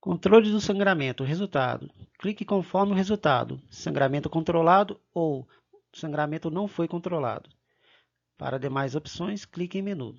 Controle do sangramento. Resultado. Clique conforme o resultado. Sangramento controlado ou sangramento não foi controlado. Para demais opções, clique em menu.